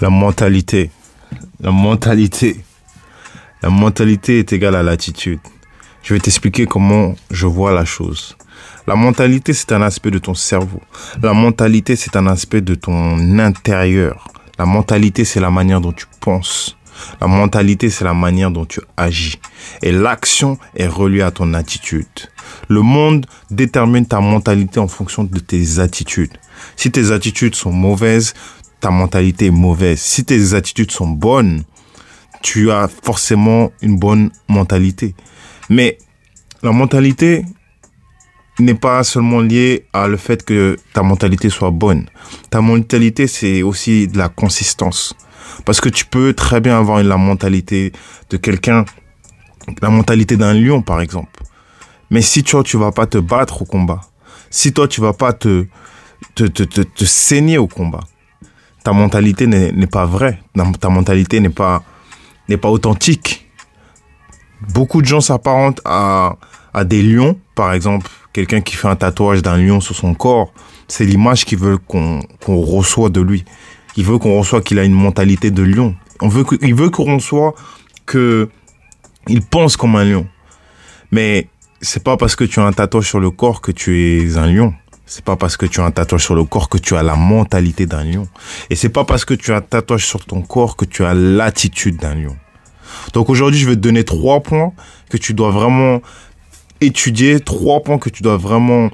La mentalité. La mentalité. La mentalité est égale à l'attitude. Je vais t'expliquer comment je vois la chose. La mentalité, c'est un aspect de ton cerveau. La mentalité, c'est un aspect de ton intérieur. La mentalité, c'est la manière dont tu penses. La mentalité, c'est la manière dont tu agis. Et l'action est reliée à ton attitude. Le monde détermine ta mentalité en fonction de tes attitudes. Si tes attitudes sont mauvaises, ta mentalité mauvaise. Si tes attitudes sont bonnes, tu as forcément une bonne mentalité. Mais la mentalité n'est pas seulement liée à le fait que ta mentalité soit bonne. Ta mentalité, c'est aussi de la consistance. Parce que tu peux très bien avoir la mentalité de quelqu'un, la mentalité d'un lion, par exemple. Mais si toi, tu vas pas te battre au combat, si toi, tu vas pas te, te, te, te, te saigner au combat, ta mentalité n'est pas vraie. Ta mentalité n'est pas, pas authentique. Beaucoup de gens s'apparentent à, à des lions, par exemple, quelqu'un qui fait un tatouage d'un lion sur son corps. C'est l'image qu'il veut qu'on qu'on reçoit de lui. Il veut qu'on reçoit qu'il a une mentalité de lion. On veut il veut qu'on reçoit que il pense comme un lion. Mais c'est pas parce que tu as un tatouage sur le corps que tu es un lion. C'est pas parce que tu as un tatouage sur le corps que tu as la mentalité d'un lion. Et c'est pas parce que tu as un tatouage sur ton corps que tu as l'attitude d'un lion. Donc aujourd'hui, je vais te donner trois points que tu dois vraiment étudier, trois points que tu dois vraiment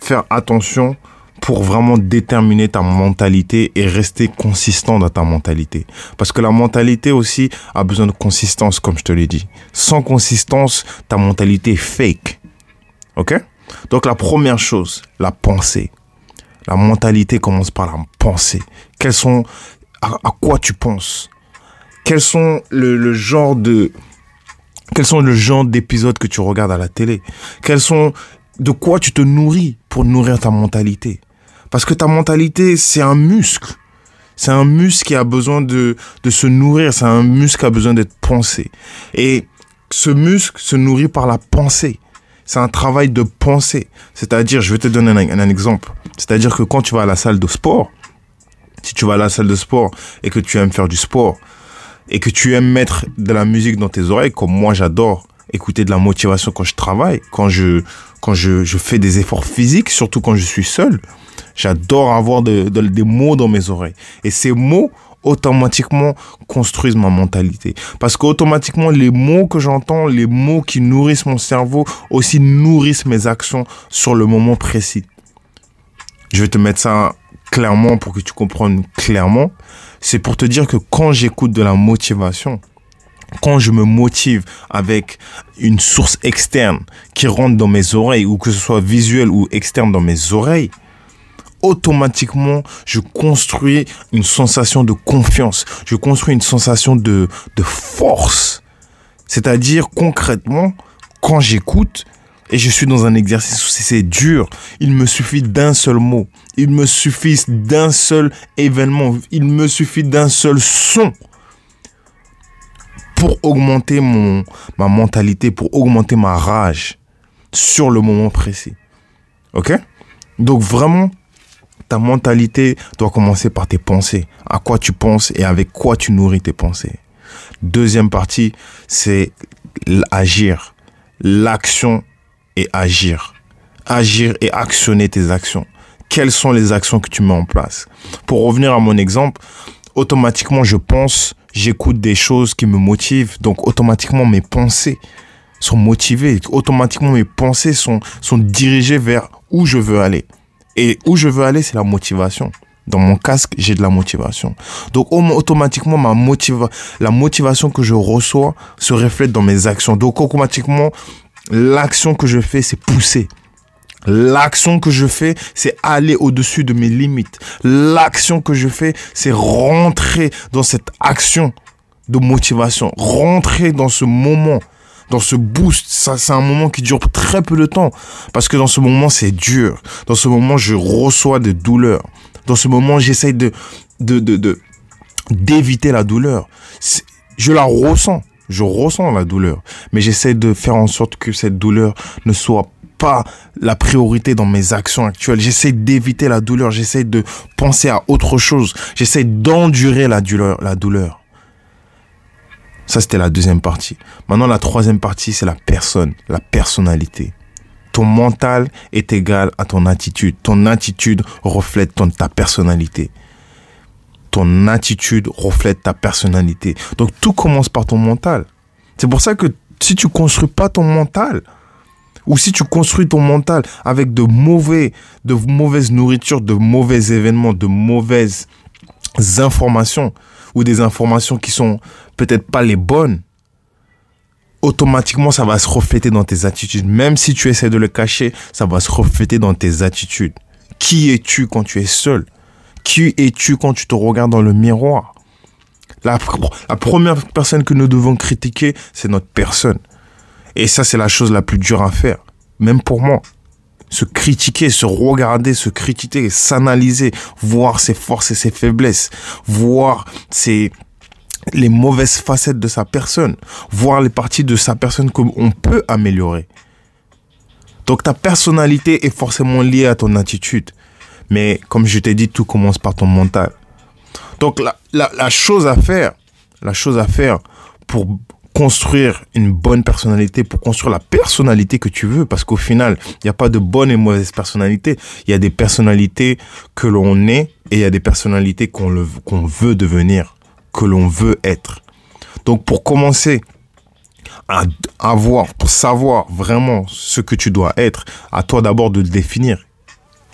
faire attention pour vraiment déterminer ta mentalité et rester consistant dans ta mentalité. Parce que la mentalité aussi a besoin de consistance, comme je te l'ai dit. Sans consistance, ta mentalité est fake. OK? Donc la première chose, la pensée. La mentalité commence par la pensée. Quels sont, à, quoi tu penses? Quels sont le, genre de, quels sont le genre d'épisodes que tu regardes à la télé? Quels sont, de quoi tu te nourris pour nourrir ta mentalité? Parce que ta mentalité, c'est un muscle. C'est un muscle qui a besoin de, de se nourrir. C'est un muscle qui a besoin d'être pensé. Et ce muscle se nourrit par la pensée c'est un travail de pensée. C'est-à-dire, je vais te donner un, exemple. C'est-à-dire que quand tu vas à la salle de sport, si tu vas à la salle de sport et que tu aimes faire du sport et que tu aimes mettre de la musique dans tes oreilles, comme moi j'adore écouter de la motivation quand je travaille, quand je fais des efforts physiques, surtout quand je suis seul, j'adore avoir des mots dans mes oreilles. Et ces mots automatiquement construisent ma mentalité. Parce qu'automatiquement, les mots que j'entends, les mots qui nourrissent mon cerveau, aussi nourrissent mes actions sur le moment précis. Je vais te mettre ça clairement pour que tu comprennes clairement. C'est pour te dire que quand j'écoute de la motivation, quand je me motive avec une source externe qui rentre dans mes oreilles, ou que ce soit visuel ou externe dans mes oreilles, automatiquement, je construis une sensation de confiance. Je construis une sensation de, de force. C'est-à-dire, concrètement, quand j'écoute, et je suis dans un exercice où c'est dur, il me suffit d'un seul mot. Il me suffit d'un seul événement. Il me suffit d'un seul son pour augmenter mon, ma mentalité, pour augmenter ma rage sur le moment précis. Ok? Donc vraiment, ta mentalité doit commencer par tes pensées. À quoi tu penses et avec quoi tu nourris tes pensées. Deuxième partie, c'est agir. L'action et agir. Agir et actionner tes actions. Quelles sont les actions que tu mets en place? Pour revenir à mon exemple, automatiquement je pense, j'écoute des choses qui me motivent. Donc automatiquement mes pensées sont motivées. Automatiquement mes pensées sont, sont dirigées vers où je veux aller. Et où je veux aller, c'est la motivation. Dans mon casque, j'ai de la motivation. Donc automatiquement, ma la motivation que je reçois se reflète dans mes actions. Donc automatiquement, l'action que je fais, c'est pousser. L'action que je fais, c'est aller au-dessus de mes limites. L'action que je fais, c'est rentrer dans cette action de motivation. Rentrer dans ce moment dans ce boost, ça c'est un moment qui dure très peu de temps parce que dans ce moment c'est dur. Dans ce moment je reçois des douleurs. Dans ce moment j'essaye de de de d'éviter la douleur. Je la ressens, je ressens la douleur, mais j'essaie de faire en sorte que cette douleur ne soit pas la priorité dans mes actions actuelles. J'essaie d'éviter la douleur. J'essaie de penser à autre chose. J'essaie d'endurer la douleur, la douleur. Ça, c'était la deuxième partie. Maintenant, la troisième partie, c'est la personne, la personnalité. Ton mental est égal à ton attitude. Ton attitude reflète ton, ta personnalité. Ton attitude reflète ta personnalité. Donc tout commence par ton mental. C'est pour ça que si tu construis pas ton mental, ou si tu construis ton mental avec de mauvais, de mauvaises nourritures, de mauvais événements, de mauvaises informations, ou des informations qui sont peut-être pas les bonnes, automatiquement, ça va se refléter dans tes attitudes. Même si tu essaies de le cacher, ça va se refléter dans tes attitudes. Qui es-tu quand tu es seul? Qui es-tu quand tu te regardes dans le miroir? La, la première personne que nous devons critiquer, c'est notre personne. Et ça, c'est la chose la plus dure à faire. Même pour moi. Se critiquer, se regarder, se critiquer, s'analyser, voir ses forces et ses faiblesses, voir ses, les mauvaises facettes de sa personne, voir les parties de sa personne qu'on peut améliorer. Donc ta personnalité est forcément liée à ton attitude. Mais comme je t'ai dit, tout commence par ton mental. Donc la, la, la chose à faire, la chose à faire pour construire une bonne personnalité, pour construire la personnalité que tu veux, parce qu'au final, il n'y a pas de bonne et mauvaise personnalité. Il y a des personnalités que l'on est et il y a des personnalités qu'on qu'on veut devenir que l'on veut être. Donc pour commencer à avoir, pour savoir vraiment ce que tu dois être, à toi d'abord de le définir.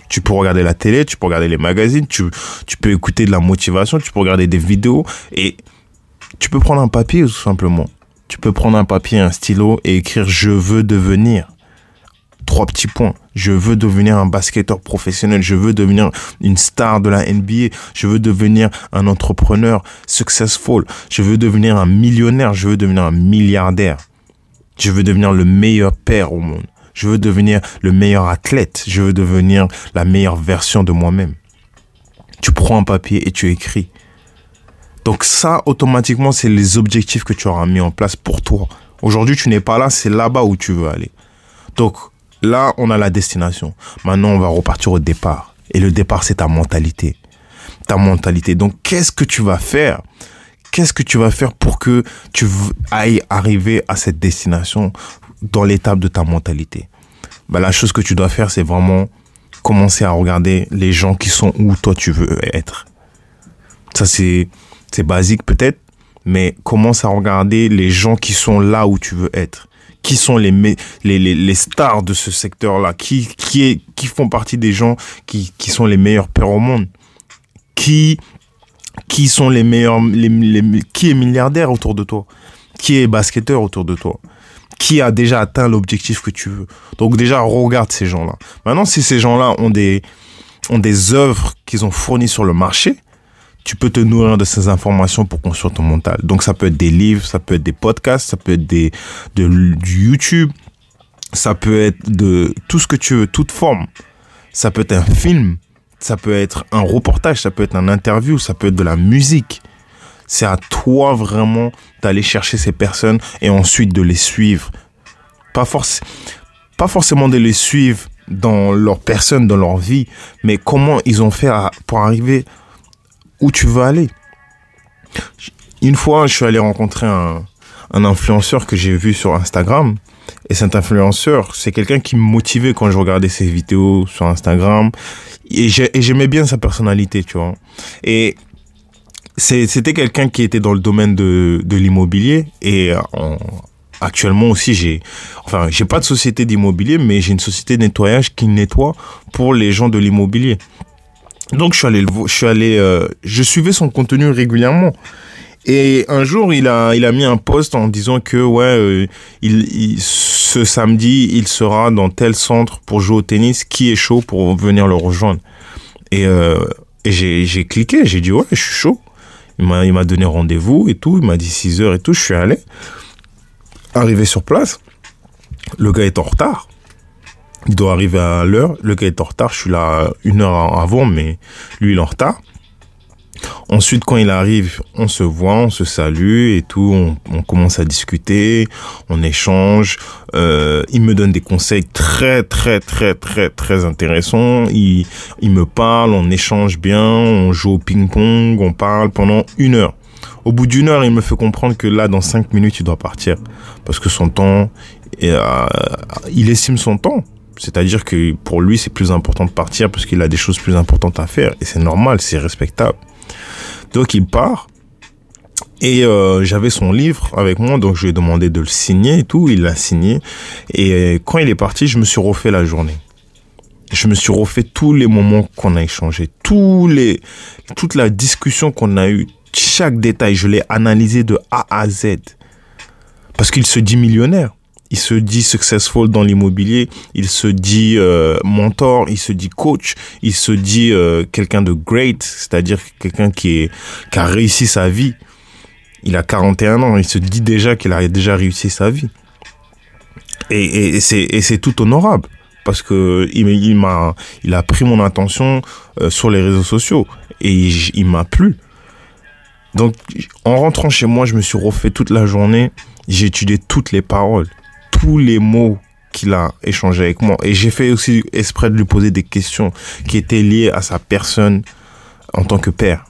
Tu peux regarder la télé, tu peux regarder les magazines, tu, tu peux écouter de la motivation, tu peux regarder des vidéos et tu peux prendre un papier tout simplement. Tu peux prendre un papier, un stylo et écrire je veux devenir trois petits points. Je veux devenir un basketteur professionnel. Je veux devenir une star de la NBA. Je veux devenir un entrepreneur successful. Je veux devenir un millionnaire. Je veux devenir un milliardaire. Je veux devenir le meilleur père au monde. Je veux devenir le meilleur athlète. Je veux devenir la meilleure version de moi-même. Tu prends un papier et tu écris. Donc ça, automatiquement, c'est les objectifs que tu auras mis en place pour toi. Aujourd'hui, tu n'es pas là, c'est là-bas où tu veux aller. Donc, Là, on a la destination. Maintenant, on va repartir au départ. Et le départ, c'est ta mentalité. Ta mentalité. Donc, qu'est-ce que tu vas faire? Qu'est-ce que tu vas faire pour que tu ailles arriver à cette destination dans l'étape de ta mentalité? Ben, La chose que tu dois faire, c'est vraiment commencer à regarder les gens qui sont où toi tu veux être. Ça, c'est, c'est basique peut-être, mais commence à regarder les gens qui sont là où tu veux être. Qui sont les, les, les, stars de ce secteur-là, qui, qui, est, qui font partie des gens qui, qui sont les meilleurs pères au monde, qui, qui sont les meilleurs, les, qui est milliardaire autour de toi, qui est basketteur autour de toi, qui a déjà atteint l'objectif que tu veux? Donc déjà, regarde ces gens-là. Maintenant, si ces gens-là ont des, ont des œuvres qu'ils ont fournies sur le marché, tu peux te nourrir de ces informations pour construire ton mental. Donc ça peut être des livres, ça peut être des podcasts, ça peut être des, de, du YouTube, ça peut être de tout ce que tu veux, toute forme. Ça peut être un film, ça peut être un reportage, ça peut être un interview, ça peut être de la musique. C'est à toi vraiment d'aller chercher ces personnes et ensuite de les suivre. Pas, forc pas forcément de les suivre dans leur personne, dans leur vie, mais comment ils ont fait pour arriver où tu veux aller. Une fois, je suis allé rencontrer un, un influenceur que j'ai vu sur Instagram. Et cet influenceur, c'est quelqu'un qui me motivait quand je regardais ses vidéos sur Instagram. Et j'aimais bien sa personnalité, tu vois. Et c'était quelqu'un qui était dans le domaine de, de l'immobilier. Et en, actuellement aussi, j'ai, enfin, j'ai pas de société d'immobilier, mais j'ai une société de nettoyage qui nettoie pour les gens de l'immobilier. Donc je suis allé, je suis allé, euh, je suivais son contenu régulièrement. Et un jour, il a, il a mis un post en disant que ouais, euh, il, ce samedi, il sera dans tel centre pour jouer au tennis. Qui est chaud pour venir le rejoindre Et, euh, et j'ai, cliqué, j'ai dit ouais, je suis chaud. Il m'a, il m'a donné rendez-vous et tout. Il m'a dit 6 heures et tout. Je suis allé. Arrivé sur place, le gars est en retard. Il doit arriver à l'heure. Le gars est en retard. Je suis là une heure avant, mais lui, il est en retard. Ensuite, quand il arrive, on se voit, on se salue et tout, on, commence à discuter, on échange. Euh, il me donne des conseils très, très, très, très, très intéressants. Il, il me parle, on échange bien, on joue au ping-pong, on parle pendant une heure. Au bout d'une heure, il me fait comprendre que là, dans cinq minutes, il doit partir. Parce que son temps, il estime son temps. C'est-à-dire que pour lui, c'est plus important de partir parce qu'il a des choses plus importantes à faire. Et c'est normal, c'est respectable. Donc il part. Et euh, j'avais son livre avec moi, donc je lui ai demandé de le signer et tout. Il l'a signé. Et quand il est parti, je me suis refait la journée. Je me suis refait tous les moments qu'on a échangés, tous les, toute la discussion qu'on a eue, chaque détail, je l'ai analysé de A à Z. Parce qu'il se dit millionnaire il se dit successful dans l'immobilier, il se dit euh, mentor, il se dit coach, il se dit euh, quelqu'un de great, c'est-à-dire quelqu'un qui est qui a réussi sa vie. Il a 41 ans, il se dit déjà qu'il a déjà réussi sa vie. Et, et, c'est et c'est tout honorable parce que il, m'a il a pris mon attention euh, sur les réseaux sociaux et il m'a plu. Donc en rentrant chez moi, je me suis refait toute la journée, j'ai étudié toutes les paroles tous les mots qu'il a échangé avec moi. Et j'ai fait aussi exprès de lui poser des questions qui étaient liées à sa personne en tant que père.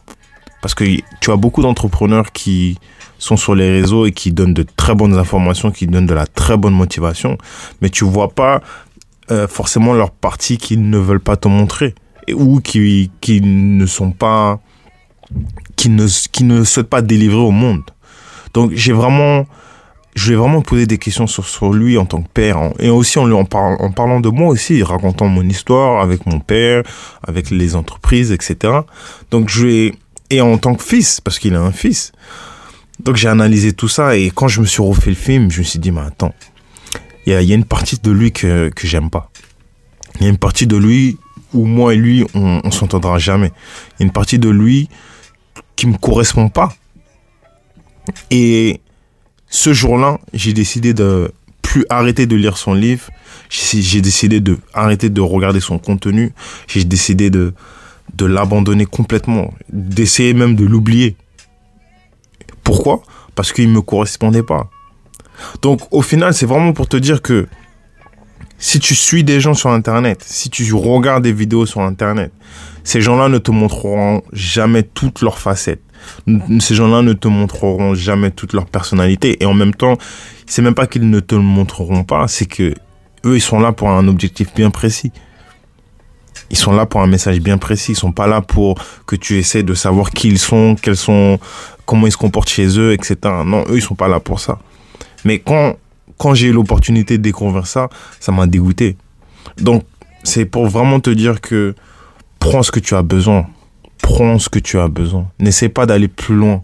Parce que tu as beaucoup d'entrepreneurs qui sont sur les réseaux et qui donnent de très bonnes informations, qui donnent de la très bonne motivation, mais tu vois pas euh, forcément leur partie qu'ils ne veulent pas te montrer ou qui, qui ne sont pas qui ne, qui ne souhaitent pas délivrer au monde. Donc j'ai vraiment je vais vraiment poser des questions sur, sur lui en tant que père. Et aussi en, en, en parlant de moi aussi, racontant mon histoire avec mon père, avec les entreprises, etc. Donc je vais... Et en tant que fils, parce qu'il a un fils. Donc j'ai analysé tout ça et quand je me suis refait le film, je me suis dit, mais attends, il y a, y a, une partie de lui que, que j'aime pas. Il y a une partie de lui où moi et lui, on, on s'entendra jamais. Il y a une partie de lui qui me correspond pas. Et ce jour-là, j'ai décidé de plus arrêter de lire son livre. J'ai décidé de arrêter de regarder son contenu. J'ai décidé de, de l'abandonner complètement, d'essayer même de l'oublier. Pourquoi? Parce qu'il ne me correspondait pas. Donc au final, c'est vraiment pour te dire que si tu suis des gens sur Internet, si tu regardes des vidéos sur Internet, ces gens-là ne te montreront jamais toutes leurs facettes. Ces gens-là ne te montreront jamais toute leur personnalité. Et en même temps, c'est même pas qu'ils ne te le montreront pas, c'est que eux, ils sont là pour un objectif bien précis. Ils sont là pour un message bien précis. Ils sont pas là pour que tu essaies de savoir qui ils sont, quels sont, comment ils se comportent chez eux, etc. Non, eux, ils sont pas là pour ça. Mais quand, quand j'ai eu l'opportunité de découvrir ça, ça m'a dégoûté. Donc, c'est pour vraiment te dire que prends ce que tu as besoin prends ce que tu as besoin. N'essaie pas d'aller plus loin.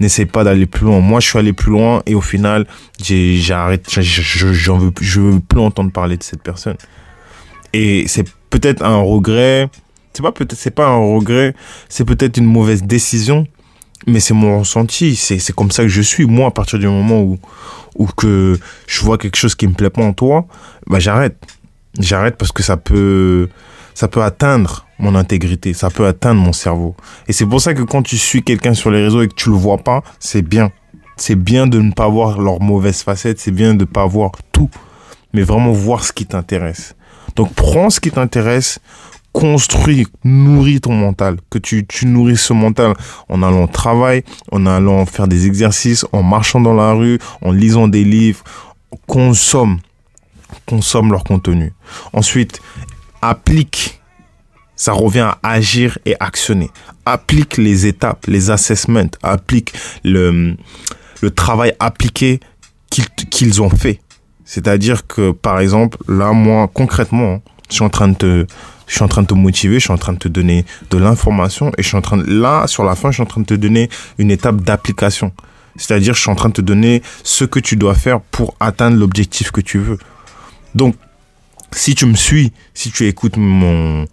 N'essaie pas d'aller plus loin. Moi, je suis allé plus loin et au final, j'ai arrêté, j'en veux, je veux plus entendre parler de cette personne. Et c'est peut-être un regret. C'est pas peut-être, c'est pas un regret. C'est peut-être une mauvaise décision, mais c'est mon ressenti. C'est comme ça que je suis. Moi, à partir du moment où, où que je vois quelque chose qui me plaît pas en toi, bah, j'arrête. J'arrête parce que ça peut, ça peut atteindre mon intégrité, ça peut atteindre mon cerveau. Et c'est pour ça que quand tu suis quelqu'un sur les réseaux et que tu le vois pas, c'est bien. C'est bien de ne pas voir leurs mauvaises facettes, c'est bien de ne pas voir tout, mais vraiment voir ce qui t'intéresse. Donc prends ce qui t'intéresse, construis, nourris ton mental, que tu, tu nourris ce mental en allant au travail, en allant faire des exercices, en marchant dans la rue, en lisant des livres, consomme, consomme leur contenu. Ensuite, applique. Ça revient à agir et actionner. Applique les étapes, les assessments, applique le, travail appliqué qu'ils ont fait. C'est-à-dire que, par exemple, là, moi, concrètement, je suis en train de te, je suis en train de te motiver, je suis en train de te donner de l'information et je suis en train de, là, sur la fin, je suis en train de te donner une étape d'application. C'est-à-dire, je suis en train de te donner ce que tu dois faire pour atteindre l'objectif que tu veux. Donc, si tu me suis, si tu écoutes mon,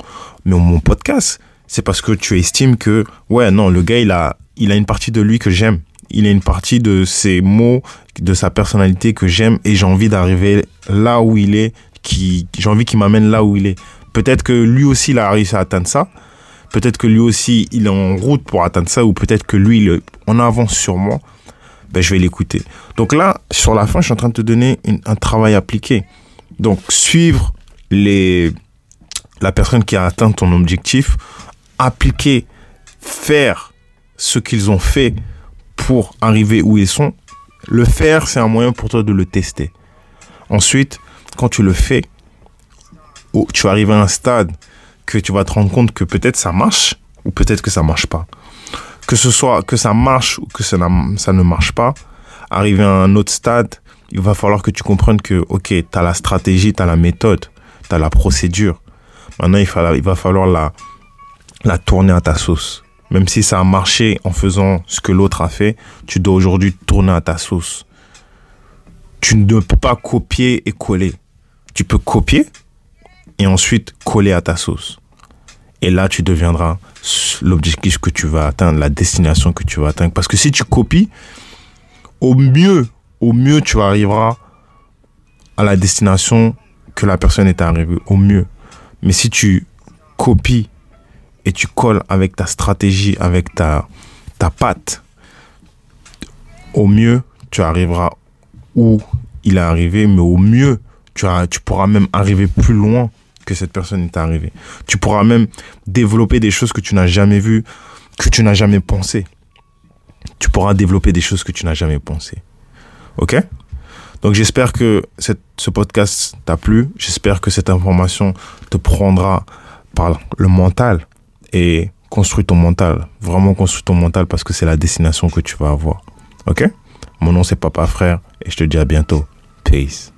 mon, podcast, c'est parce que tu estimes que, ouais, non, le gars, il a, il a une partie de lui que j'aime. Il a une partie de ses mots, de sa personnalité que j'aime et j'ai envie d'arriver là où il est, qui, j'ai envie qu'il m'amène là où il est. Peut-être que lui aussi, il a réussi à atteindre ça, peut-être que lui aussi, il est en route pour atteindre ça, ou peut-être que lui, il en avance sur moi, ben, je vais l'écouter. Donc là, sur la fin, je suis en train de te donner un travail appliqué. Donc, suivre les, la personne qui a atteint ton objectif, appliquer, faire ce qu'ils ont fait pour arriver où ils sont. Le faire, c'est un moyen pour toi de le tester. Ensuite, quand tu le fais, tu arrives à un stade que tu vas te rendre compte que peut-être ça marche ou peut-être que ça marche pas. Que ce soit que ça marche ou que ça, ça ne marche pas, arriver à un autre stade, il va falloir que tu comprennes que, ok, tu as la stratégie, tu as la méthode, tu as la procédure. Maintenant, il, il va falloir la, la tourner à ta sauce. Même si ça a marché en faisant ce que l'autre a fait, tu dois aujourd'hui tourner à ta sauce. Tu ne peux pas copier et coller. Tu peux copier et ensuite coller à ta sauce. Et là, tu deviendras l'objectif que tu vas atteindre, la destination que tu vas atteindre. Parce que si tu copies, au mieux, au mieux, tu arriveras à la destination que la personne est arrivée. Au mieux. Mais si tu copies et tu colles avec ta stratégie, avec ta, ta patte, au mieux, tu arriveras où il est arrivé, mais au mieux, tu, tu pourras même arriver plus loin que cette personne est arrivée. Tu pourras même développer des choses que tu n'as jamais vues, que tu n'as jamais pensé. Tu pourras développer des choses que tu n'as jamais pensé. OK? Donc j'espère que ce podcast t'a plu. J'espère que cette information te prendra par le mental et construis ton mental. Vraiment construis ton mental parce que c'est la destination que tu vas avoir. Ok? Mon nom c'est Papa Frère et je te dis à bientôt. Peace.